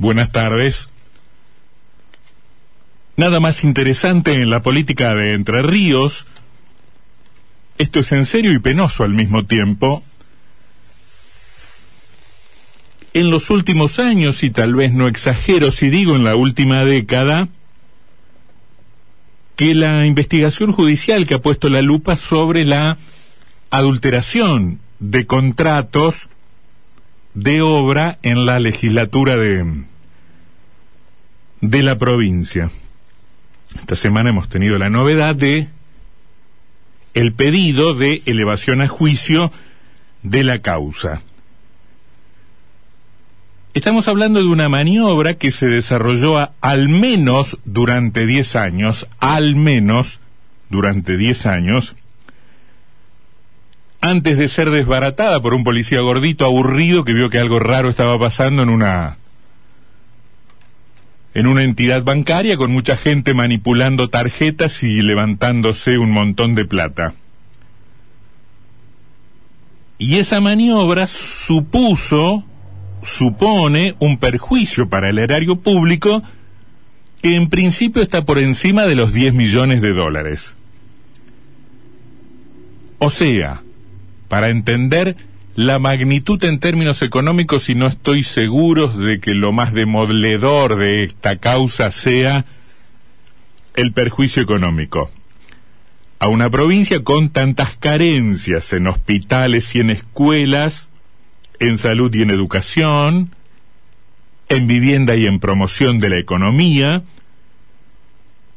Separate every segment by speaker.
Speaker 1: Buenas tardes. Nada más interesante en la política de Entre Ríos. Esto es en serio y penoso al mismo tiempo. En los últimos años, y tal vez no exagero si digo en la última década, que la investigación judicial que ha puesto la lupa sobre la adulteración de contratos de obra en la legislatura de, de la provincia. Esta semana hemos tenido la novedad de el pedido de elevación a juicio de la causa. Estamos hablando de una maniobra que se desarrolló al menos durante 10 años, al menos durante 10 años, antes de ser desbaratada por un policía gordito aburrido que vio que algo raro estaba pasando en una en una entidad bancaria con mucha gente manipulando tarjetas y levantándose un montón de plata. Y esa maniobra supuso, supone un perjuicio para el erario público que en principio está por encima de los 10 millones de dólares. O sea, para entender la magnitud en términos económicos y no estoy seguro de que lo más demoledor de esta causa sea el perjuicio económico. A una provincia con tantas carencias en hospitales y en escuelas, en salud y en educación, en vivienda y en promoción de la economía,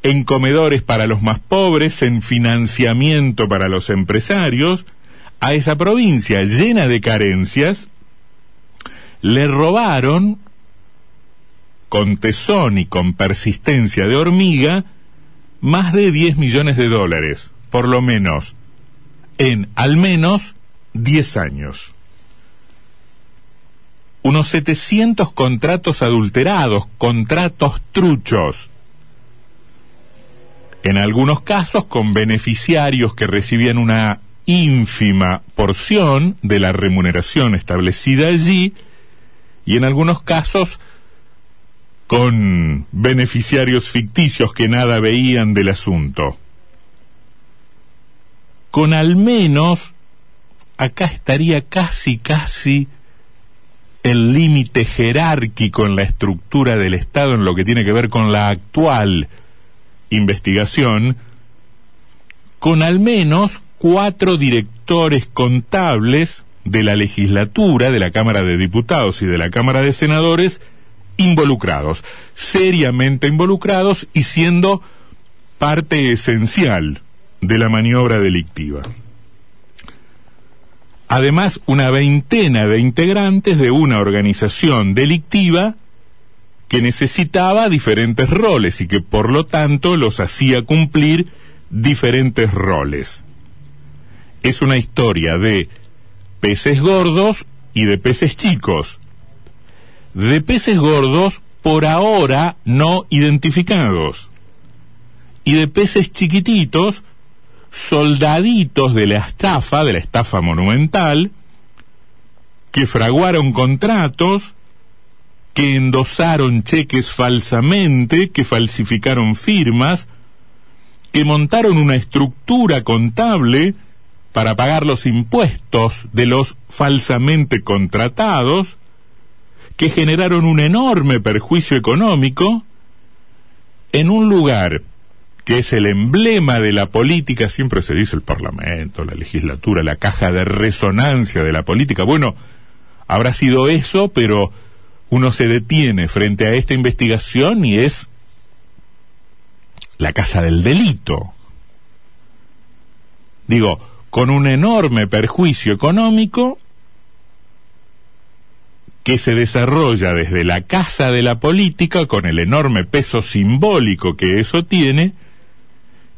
Speaker 1: en comedores para los más pobres, en financiamiento para los empresarios, a esa provincia llena de carencias, le robaron con tesón y con persistencia de hormiga más de 10 millones de dólares, por lo menos, en al menos 10 años. Unos 700 contratos adulterados, contratos truchos. En algunos casos con beneficiarios que recibían una ínfima porción de la remuneración establecida allí y en algunos casos con beneficiarios ficticios que nada veían del asunto. Con al menos, acá estaría casi, casi el límite jerárquico en la estructura del Estado en lo que tiene que ver con la actual investigación, con al menos cuatro directores contables de la legislatura, de la Cámara de Diputados y de la Cámara de Senadores involucrados, seriamente involucrados y siendo parte esencial de la maniobra delictiva. Además, una veintena de integrantes de una organización delictiva que necesitaba diferentes roles y que por lo tanto los hacía cumplir diferentes roles es una historia de peces gordos y de peces chicos. De peces gordos por ahora no identificados. Y de peces chiquititos, soldaditos de la estafa, de la estafa monumental, que fraguaron contratos, que endosaron cheques falsamente, que falsificaron firmas, que montaron una estructura contable para pagar los impuestos de los falsamente contratados, que generaron un enorme perjuicio económico, en un lugar que es el emblema de la política, siempre se dice el Parlamento, la legislatura, la caja de resonancia de la política. Bueno, habrá sido eso, pero uno se detiene frente a esta investigación y es la casa del delito. Digo, con un enorme perjuicio económico que se desarrolla desde la casa de la política con el enorme peso simbólico que eso tiene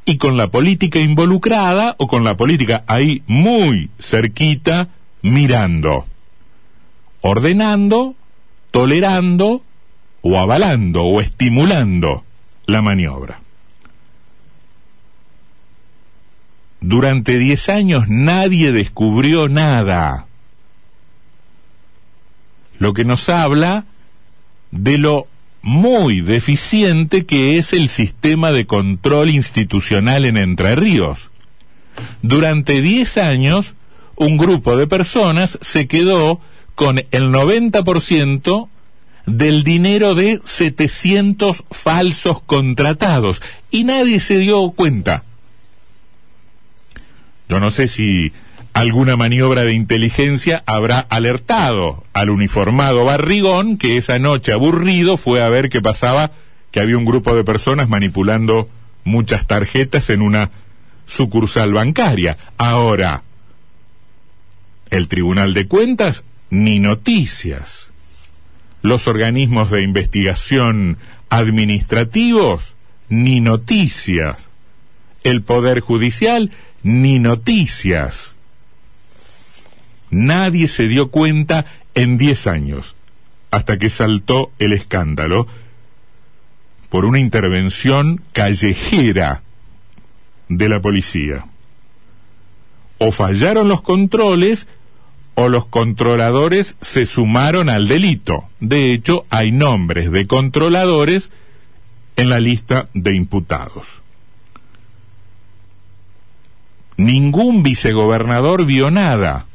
Speaker 1: y con la política involucrada o con la política ahí muy cerquita mirando, ordenando, tolerando o avalando o estimulando la maniobra. Durante diez años nadie descubrió nada. Lo que nos habla de lo muy deficiente que es el sistema de control institucional en Entre Ríos. Durante 10 años, un grupo de personas se quedó con el 90% del dinero de 700 falsos contratados y nadie se dio cuenta. Yo no sé si alguna maniobra de inteligencia habrá alertado al uniformado Barrigón que esa noche aburrido fue a ver qué pasaba, que había un grupo de personas manipulando muchas tarjetas en una sucursal bancaria. Ahora, el Tribunal de Cuentas, ni noticias. Los organismos de investigación administrativos, ni noticias. El Poder Judicial, ni noticias. Nadie se dio cuenta en diez años, hasta que saltó el escándalo por una intervención callejera de la policía. O fallaron los controles o los controladores se sumaron al delito. De hecho, hay nombres de controladores en la lista de imputados. Ningún vicegobernador vio nada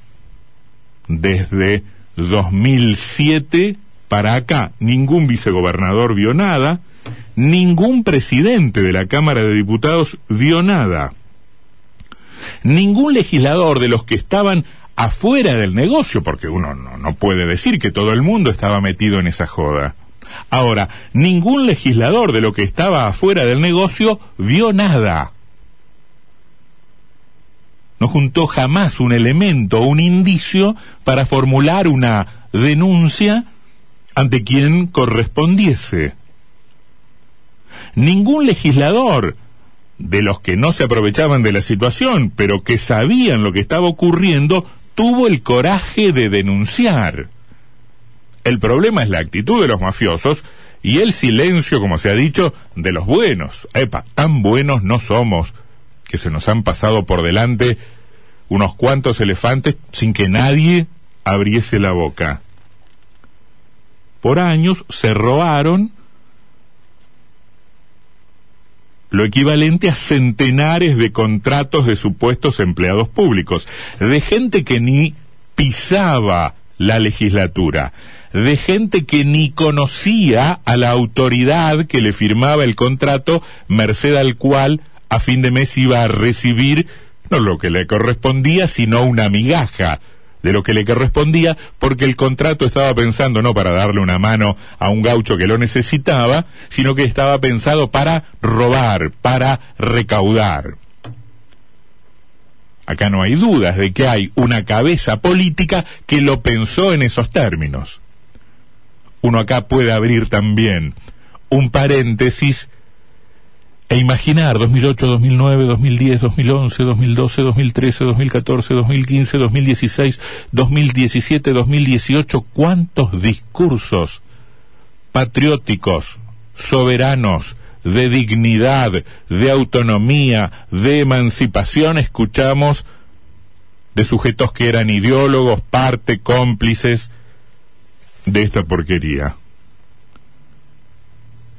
Speaker 1: desde 2007 para acá. Ningún vicegobernador vio nada. Ningún presidente de la Cámara de Diputados vio nada. Ningún legislador de los que estaban afuera del negocio, porque uno no, no, puede decir que todo el mundo estaba metido en esa joda. Ahora, ningún legislador de lo que estaba afuera del negocio vio nada. No juntó jamás un elemento, un indicio para formular una denuncia ante quien correspondiese. Ningún legislador de los que no se aprovechaban de la situación, pero que sabían lo que estaba ocurriendo, tuvo el coraje de denunciar. El problema es la actitud de los mafiosos y el silencio, como se ha dicho, de los buenos. Epa, tan buenos no somos que se nos han pasado por delante unos cuantos elefantes sin que nadie abriese la boca. Por años se robaron lo equivalente a centenares de contratos de supuestos empleados públicos, de gente que ni pisaba la legislatura, de gente que ni conocía a la autoridad que le firmaba el contrato, merced al cual a fin de mes iba a recibir no lo que le correspondía, sino una migaja de lo que le correspondía, porque el contrato estaba pensando no para darle una mano a un gaucho que lo necesitaba, sino que estaba pensado para robar, para recaudar. Acá no hay dudas de que hay una cabeza política que lo pensó en esos términos. Uno acá puede abrir también un paréntesis e imaginar 2008, 2009, 2010, 2011, 2012, 2013, 2014, 2015, 2016, 2017, 2018, cuántos discursos patrióticos, soberanos, de dignidad, de autonomía, de emancipación escuchamos de sujetos que eran ideólogos, parte, cómplices de esta porquería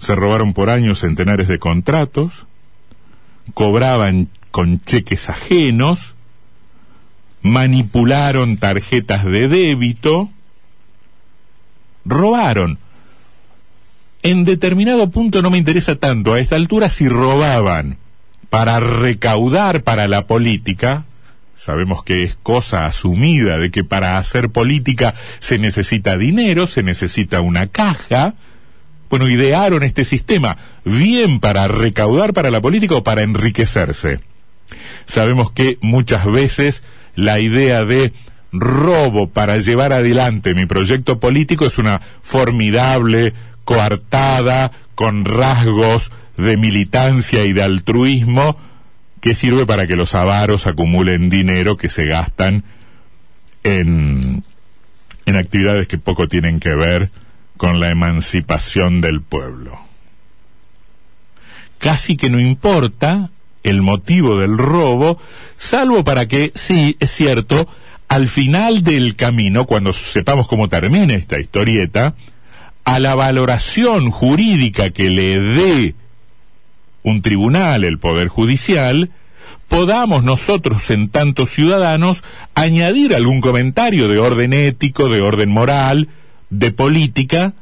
Speaker 1: se robaron por años centenares de contratos, cobraban con cheques ajenos, manipularon tarjetas de débito, robaron. En determinado punto no me interesa tanto a esta altura si robaban para recaudar para la política, sabemos que es cosa asumida de que para hacer política se necesita dinero, se necesita una caja, bueno, idearon este sistema bien para recaudar para la política o para enriquecerse. Sabemos que muchas veces la idea de robo para llevar adelante mi proyecto político es una formidable coartada con rasgos de militancia y de altruismo que sirve para que los avaros acumulen dinero que se gastan en, en actividades que poco tienen que ver con la emancipación del pueblo. Casi que no importa el motivo del robo, salvo para que, sí, es cierto, al final del camino, cuando sepamos cómo termina esta historieta, a la valoración jurídica que le dé un tribunal, el Poder Judicial, podamos nosotros, en tanto ciudadanos, añadir algún comentario de orden ético, de orden moral, de política,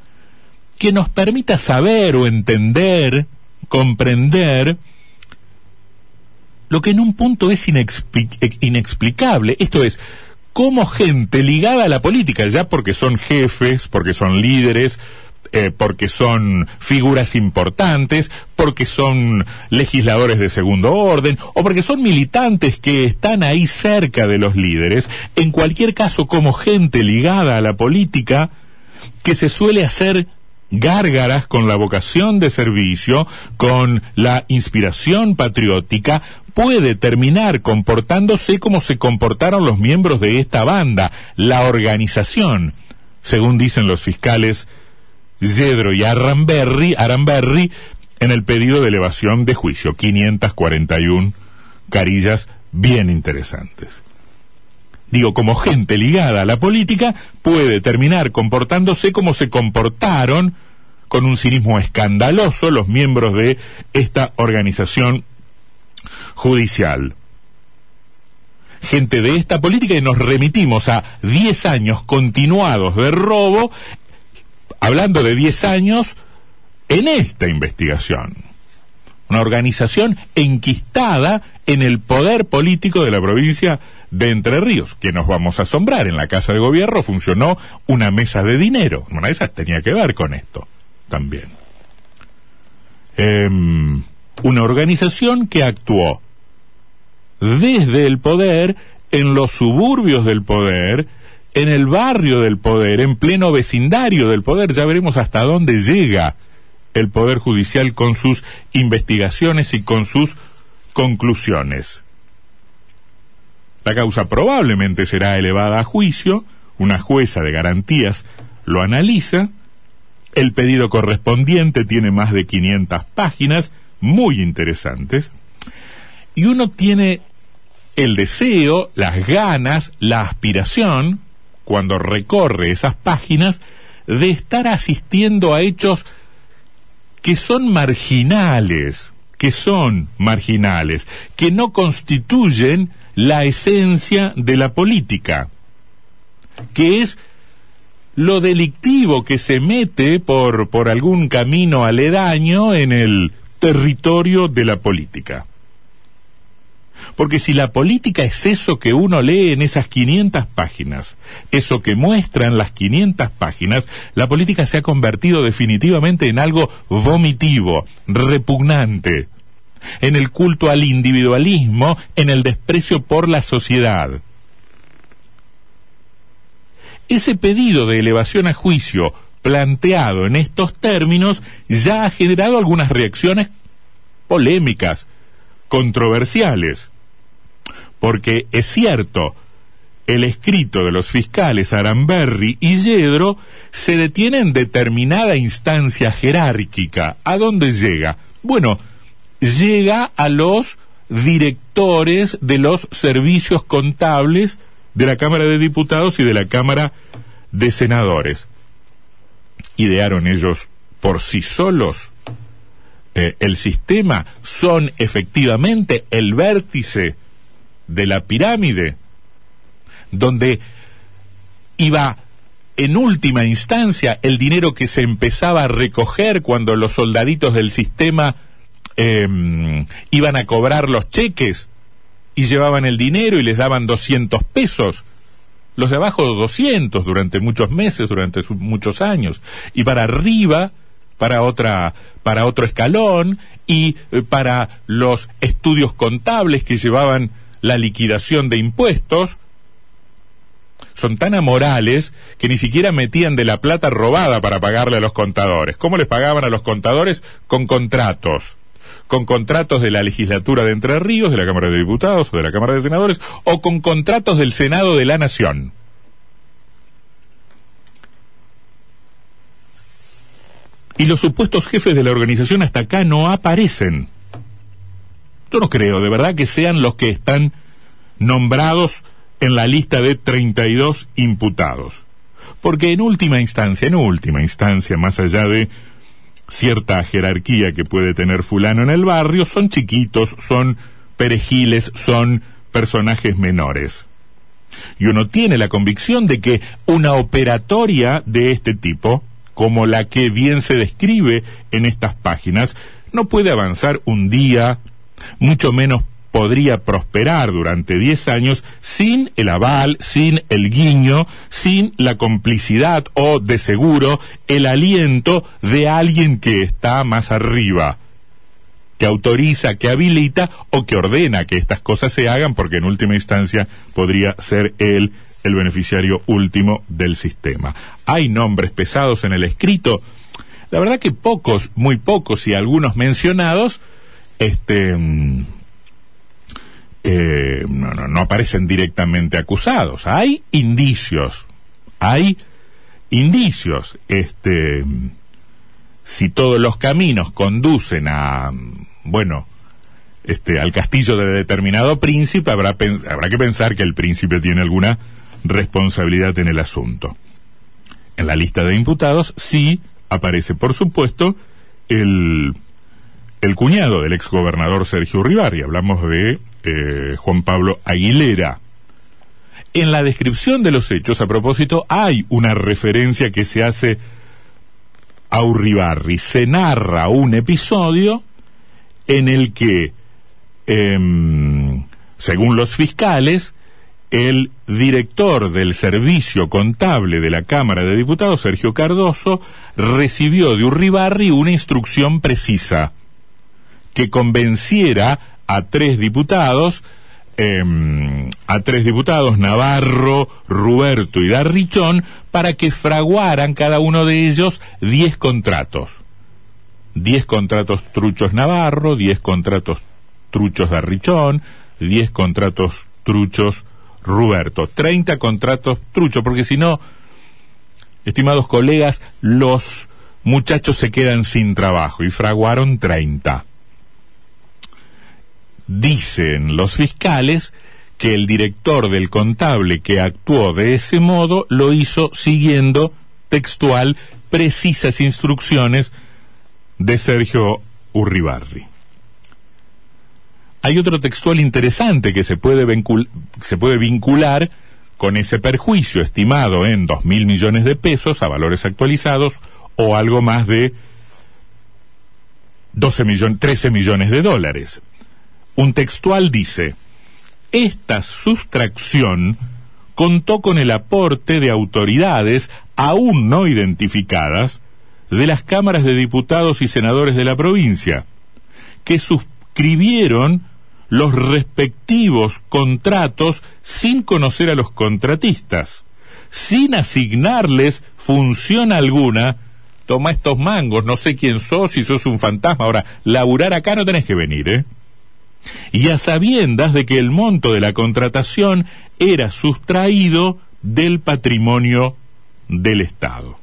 Speaker 1: que nos permita saber o entender, comprender, lo que en un punto es inexplicable. Esto es, cómo gente ligada a la política, ya porque son jefes, porque son líderes, eh, porque son figuras importantes, porque son legisladores de segundo orden, o porque son militantes que están ahí cerca de los líderes, en cualquier caso como gente ligada a la política, que se suele hacer gárgaras con la vocación de servicio, con la inspiración patriótica, puede terminar comportándose como se comportaron los miembros de esta banda, la organización, según dicen los fiscales Yedro y Aramberri, Aramberri en el pedido de elevación de juicio, 541 carillas bien interesantes. Digo, como gente ligada a la política puede terminar comportándose como se comportaron con un cinismo escandaloso los miembros de esta organización judicial. Gente de esta política y nos remitimos a 10 años continuados de robo hablando de 10 años en esta investigación. Una organización enquistada en el poder político de la provincia de Entre Ríos. Que nos vamos a asombrar, en la Casa de Gobierno funcionó una mesa de dinero. Una de esas tenía que ver con esto también. Em, una organización que actuó desde el poder, en los suburbios del poder, en el barrio del poder, en pleno vecindario del poder. Ya veremos hasta dónde llega el Poder Judicial con sus investigaciones y con sus conclusiones. La causa probablemente será elevada a juicio, una jueza de garantías lo analiza, el pedido correspondiente tiene más de 500 páginas, muy interesantes, y uno tiene el deseo, las ganas, la aspiración cuando recorre esas páginas, de estar asistiendo a hechos que son marginales, que son marginales, que no constituyen la esencia de la política, que es lo delictivo que se mete por, por algún camino aledaño en el territorio de la política. Porque si la política es eso que uno lee en esas 500 páginas, eso que muestran las 500 páginas, la política se ha convertido definitivamente en algo vomitivo, repugnante, en el culto al individualismo, en el desprecio por la sociedad. Ese pedido de elevación a juicio planteado en estos términos ya ha generado algunas reacciones polémicas, controversiales. Porque es cierto, el escrito de los fiscales Aramberri y Yedro se detiene en determinada instancia jerárquica. ¿A dónde llega? Bueno, llega a los directores de los servicios contables de la Cámara de Diputados y de la Cámara de Senadores. ¿Idearon ellos por sí solos eh, el sistema? ¿Son efectivamente el vértice de la pirámide, donde iba en última instancia el dinero que se empezaba a recoger cuando los soldaditos del sistema em, iban a cobrar los cheques y llevaban el dinero y les daban 200 pesos. Los de abajo 200 durante muchos meses, durante muchos años. Y para arriba, para otra, para otro escalón y eh, para los estudios contables que llevaban la liquidación de impuestos, son tan amorales que ni siquiera metían de la plata robada para pagarle a los contadores. ¿Cómo les pagaban a los contadores? Con contratos. Con contratos de la legislatura de Entre Ríos, de la Cámara de Diputados o de la Cámara de Senadores, o con contratos del Senado de la Nación. Y los supuestos jefes de la organización hasta acá no aparecen. Yo no creo, de verdad, que sean los que están nombrados en la lista de 32 imputados. porque en última instancia, en última instancia, más allá de cierta jerarquía que puede tener fulano en el barrio, son chiquitos, son perejiles, son personajes menores. Y uno tiene la convicción de que una operatoria de este tipo, como la que bien se describe en estas páginas, no puede avanzar un día, mucho menos podría prosperar durante 10 años sin el aval, sin el guiño, sin la complicidad o, de seguro, el aliento de alguien que está más arriba, que autoriza, que habilita o que ordena que estas cosas se hagan, porque en última instancia podría ser él el beneficiario último del sistema. Hay nombres pesados en el escrito, la verdad que pocos, muy pocos y algunos mencionados, este mm, eh, no, no, no aparecen directamente acusados. Hay indicios, hay indicios. Este, si todos los caminos conducen a, bueno, este, al castillo de determinado príncipe, habrá, habrá que pensar que el príncipe tiene alguna responsabilidad en el asunto. En la lista de imputados sí aparece, por supuesto, el, el cuñado del exgobernador Sergio Uribarri. Hablamos de eh, Juan Pablo Aguilera. En la descripción de los hechos, a propósito, hay una referencia que se hace a Uribarri. Se narra un episodio en el que, em, según los fiscales, el director del servicio contable de la Cámara de Diputados, Sergio Cardoso, recibió de Urribarri una instrucción precisa que convenciera a tres diputados, em, a tres diputados, Navarro, Ruberto y Darrichón, para que fraguaran cada uno de ellos diez contratos. Diez contratos truchos Navarro, diez contratos truchos Darrichón, diez contratos truchos Ruberto. Treinta contratos truchos, porque si no, estimados colegas, los muchachos se quedan sin trabajo y fraguaron treinta dicen los fiscales que el director del contable que actuó de ese modo lo hizo siguiendo textual precisas instrucciones de Sergio Urribarri. Hay otro textual interesante que se puede, se puede vincular con ese perjuicio estimado en dos mil millones de pesos a valores actualizados o algo más de 12 millones, 13 millones de dólares. Un textual dice, esta sustracción contó con el aporte de autoridades aún no identificadas de las cámaras de diputados y senadores de la provincia, que suscribieron los respectivos contratos sin conocer a los contratistas, sin asignarles función alguna. Toma estos mangos, no sé quién sos, si sos un fantasma. Ahora, laburar acá no tenés que venir, ¿eh? Y a sabiendas de que el monto de la contratación era sustraído del patrimonio del Estado.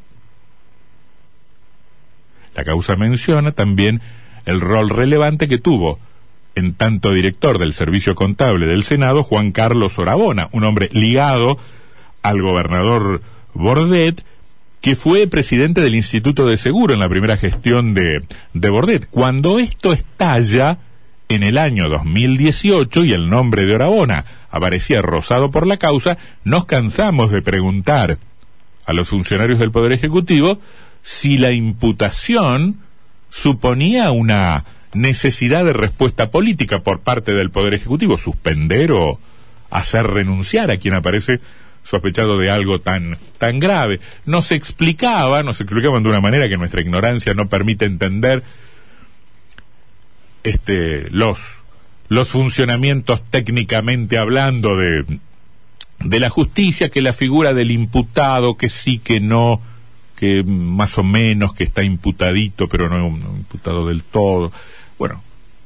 Speaker 1: La causa menciona también el rol relevante que tuvo en tanto director del Servicio Contable del Senado Juan Carlos Orabona, un hombre ligado al gobernador Bordet, que fue presidente del Instituto de Seguro en la primera gestión de, de Bordet. Cuando esto estalla, en el año 2018 y el nombre de Orabona aparecía rosado por la causa, nos cansamos de preguntar a los funcionarios del Poder Ejecutivo si la imputación suponía una necesidad de respuesta política por parte del Poder Ejecutivo, suspender o hacer renunciar a quien aparece sospechado de algo tan, tan grave. Nos explicaba, nos explicaban de una manera que nuestra ignorancia no permite entender este, los, los funcionamientos técnicamente hablando de, de la justicia, que la figura del imputado, que sí, que no, que más o menos, que está imputadito, pero no, imputado del todo. Bueno,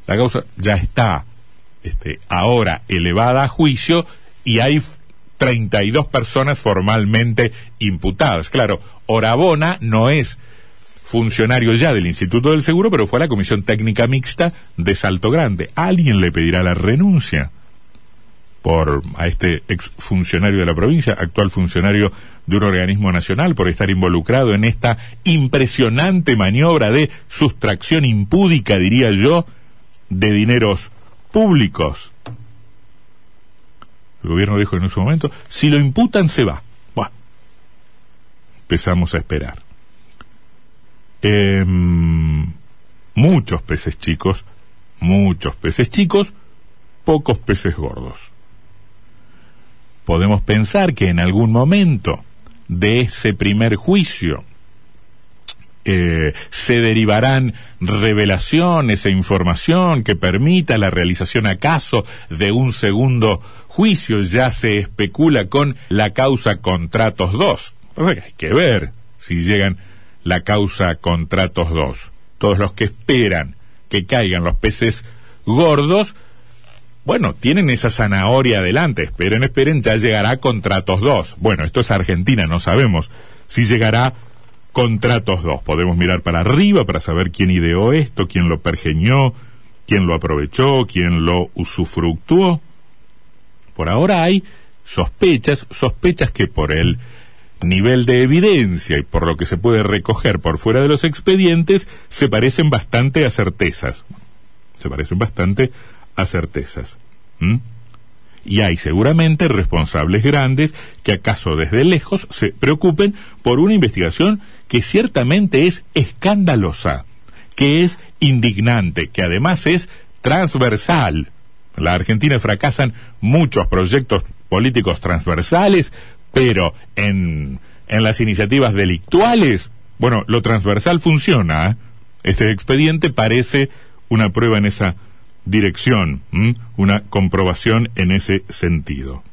Speaker 1: la causa ya está este, ahora elevada a juicio y hay 32 personas formalmente imputadas. Claro, Orabona no es funcionario ya del Instituto del Seguro, pero fue a la Comisión Técnica Mixta de Salto Grande. ¿Alguien le pedirá la renuncia? por a este ex funcionario de la provincia, actual funcionario de un organismo nacional, por estar involucrado en esta impresionante maniobra de sustracción impúdica, diría yo, de dineros públicos. El gobierno dijo en ese momento, si lo imputan se va. Bueno, empezamos a esperar. Em, muchos peces chicos, muchos peces chicos, pocos peces gordos. Podemos pensar que en algún momento de ese primer juicio eh, se derivarán revelaciones e información que permita la realización acaso de un segundo juicio. Ya se especula con la causa contratos 2. hay que ver si llegan la causa contratos 2. Todos los que esperan que caigan los peces gordos, bueno, tienen esa zanahoria adelante. Esperen, esperen, ya llegará contratos 2. Bueno, esto es Argentina, no sabemos si llegará contratos dos. Podemos mirar para arriba para saber quién ideó esto, quién lo pergeñó, quién lo aprovechó, quién lo usufructuó. Por ahora hay sospechas, sospechas que por el nivel de evidencia y por lo que se puede recoger por fuera de los expedientes se parecen bastante a certezas. Se parecen bastante a certezas. Y hay seguramente responsables grandes que acaso desde lejos se preocupen por una investigación que ciertamente es escandalosa, que es indignante, que además es transversal. La Argentina fracasan muchos proyectos políticos transversales, pero en, en las iniciativas delictuales, bueno, lo transversal funciona. ¿eh? Este expediente parece una prueba en esa dirección, una comprobación en ese sentido.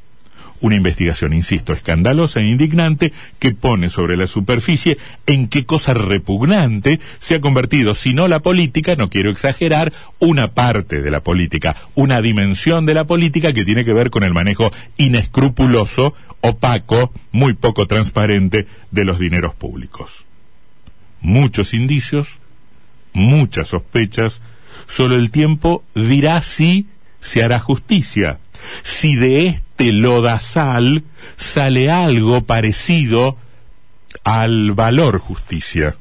Speaker 1: Una investigación, insisto, escandalosa e indignante que pone sobre la superficie en qué cosa repugnante se ha convertido, si no la política, no quiero exagerar, una parte de la política, una dimensión de la política que tiene que ver con el manejo inescrupuloso, opaco, muy poco transparente de los dineros públicos. Muchos indicios, muchas sospechas, solo el tiempo dirá si se hará justicia si de este lodazal sale algo parecido al valor justicia.